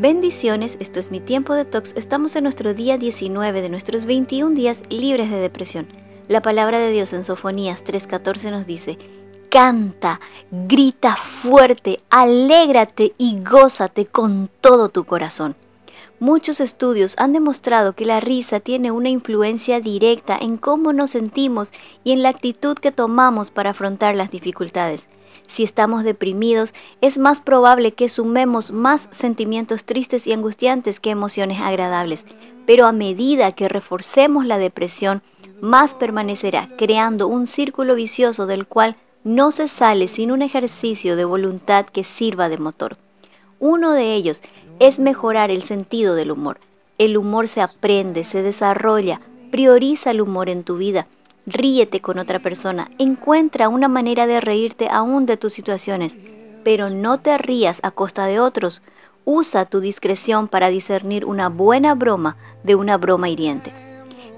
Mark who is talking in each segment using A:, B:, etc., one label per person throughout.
A: Bendiciones, esto es mi tiempo de tox. Estamos en nuestro día 19 de nuestros 21 días libres de depresión. La palabra de Dios en Sofonías 3:14 nos dice, canta, grita fuerte, alégrate y gózate con todo tu corazón. Muchos estudios han demostrado que la risa tiene una influencia directa en cómo nos sentimos y en la actitud que tomamos para afrontar las dificultades. Si estamos deprimidos, es más probable que sumemos más sentimientos tristes y angustiantes que emociones agradables. Pero a medida que reforcemos la depresión, más permanecerá, creando un círculo vicioso del cual no se sale sin un ejercicio de voluntad que sirva de motor. Uno de ellos es mejorar el sentido del humor. El humor se aprende, se desarrolla, prioriza el humor en tu vida. Ríete con otra persona, encuentra una manera de reírte aún de tus situaciones, pero no te rías a costa de otros. Usa tu discreción para discernir una buena broma de una broma hiriente.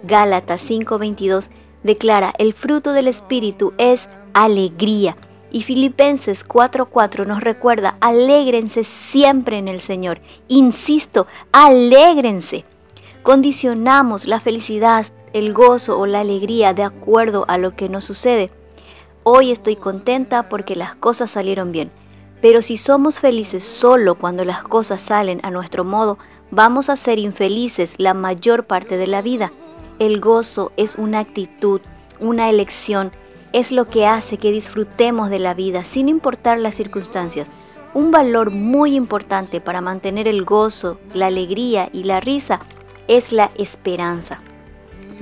A: Gálatas 5:22 declara, el fruto del Espíritu es alegría y Filipenses 4:4 nos recuerda, alégrense siempre en el Señor. Insisto, alégrense. Condicionamos la felicidad, el gozo o la alegría de acuerdo a lo que nos sucede. Hoy estoy contenta porque las cosas salieron bien. Pero si somos felices solo cuando las cosas salen a nuestro modo, vamos a ser infelices la mayor parte de la vida. El gozo es una actitud, una elección es lo que hace que disfrutemos de la vida sin importar las circunstancias. Un valor muy importante para mantener el gozo, la alegría y la risa es la esperanza.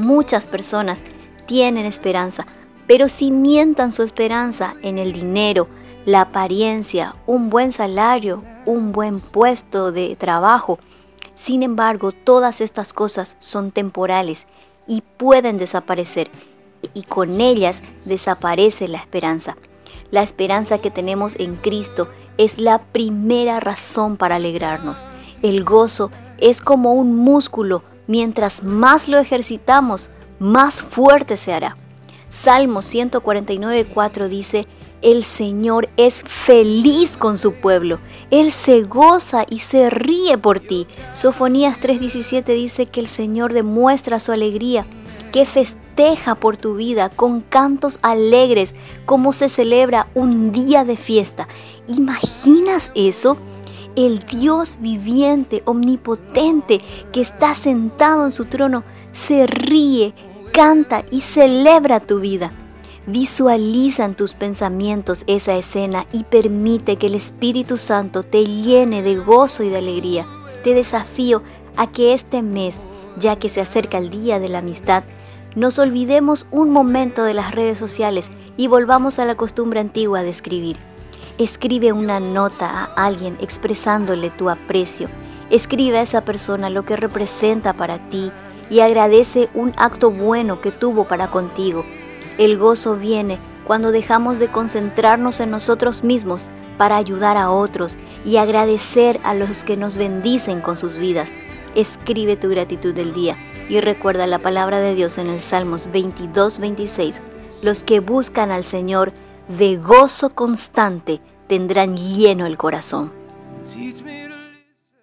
A: Muchas personas tienen esperanza, pero mientan su esperanza en el dinero, la apariencia, un buen salario, un buen puesto de trabajo. Sin embargo, todas estas cosas son temporales y pueden desaparecer y con ellas desaparece la esperanza. La esperanza que tenemos en Cristo es la primera razón para alegrarnos. El gozo es como un músculo, mientras más lo ejercitamos, más fuerte se hará. Salmo 149.4 dice, el Señor es feliz con su pueblo, Él se goza y se ríe por ti. Sofonías 3.17 dice que el Señor demuestra su alegría, que festeja festeja por tu vida con cantos alegres como se celebra un día de fiesta. ¿Imaginas eso? El Dios viviente, omnipotente, que está sentado en su trono, se ríe, canta y celebra tu vida. Visualiza en tus pensamientos esa escena y permite que el Espíritu Santo te llene de gozo y de alegría. Te desafío a que este mes, ya que se acerca el Día de la Amistad, nos olvidemos un momento de las redes sociales y volvamos a la costumbre antigua de escribir. Escribe una nota a alguien expresándole tu aprecio. Escribe a esa persona lo que representa para ti y agradece un acto bueno que tuvo para contigo. El gozo viene cuando dejamos de concentrarnos en nosotros mismos para ayudar a otros y agradecer a los que nos bendicen con sus vidas. Escribe tu gratitud del día y recuerda la palabra de Dios en el Salmos 22, 26. Los que buscan al Señor de gozo constante tendrán lleno el corazón.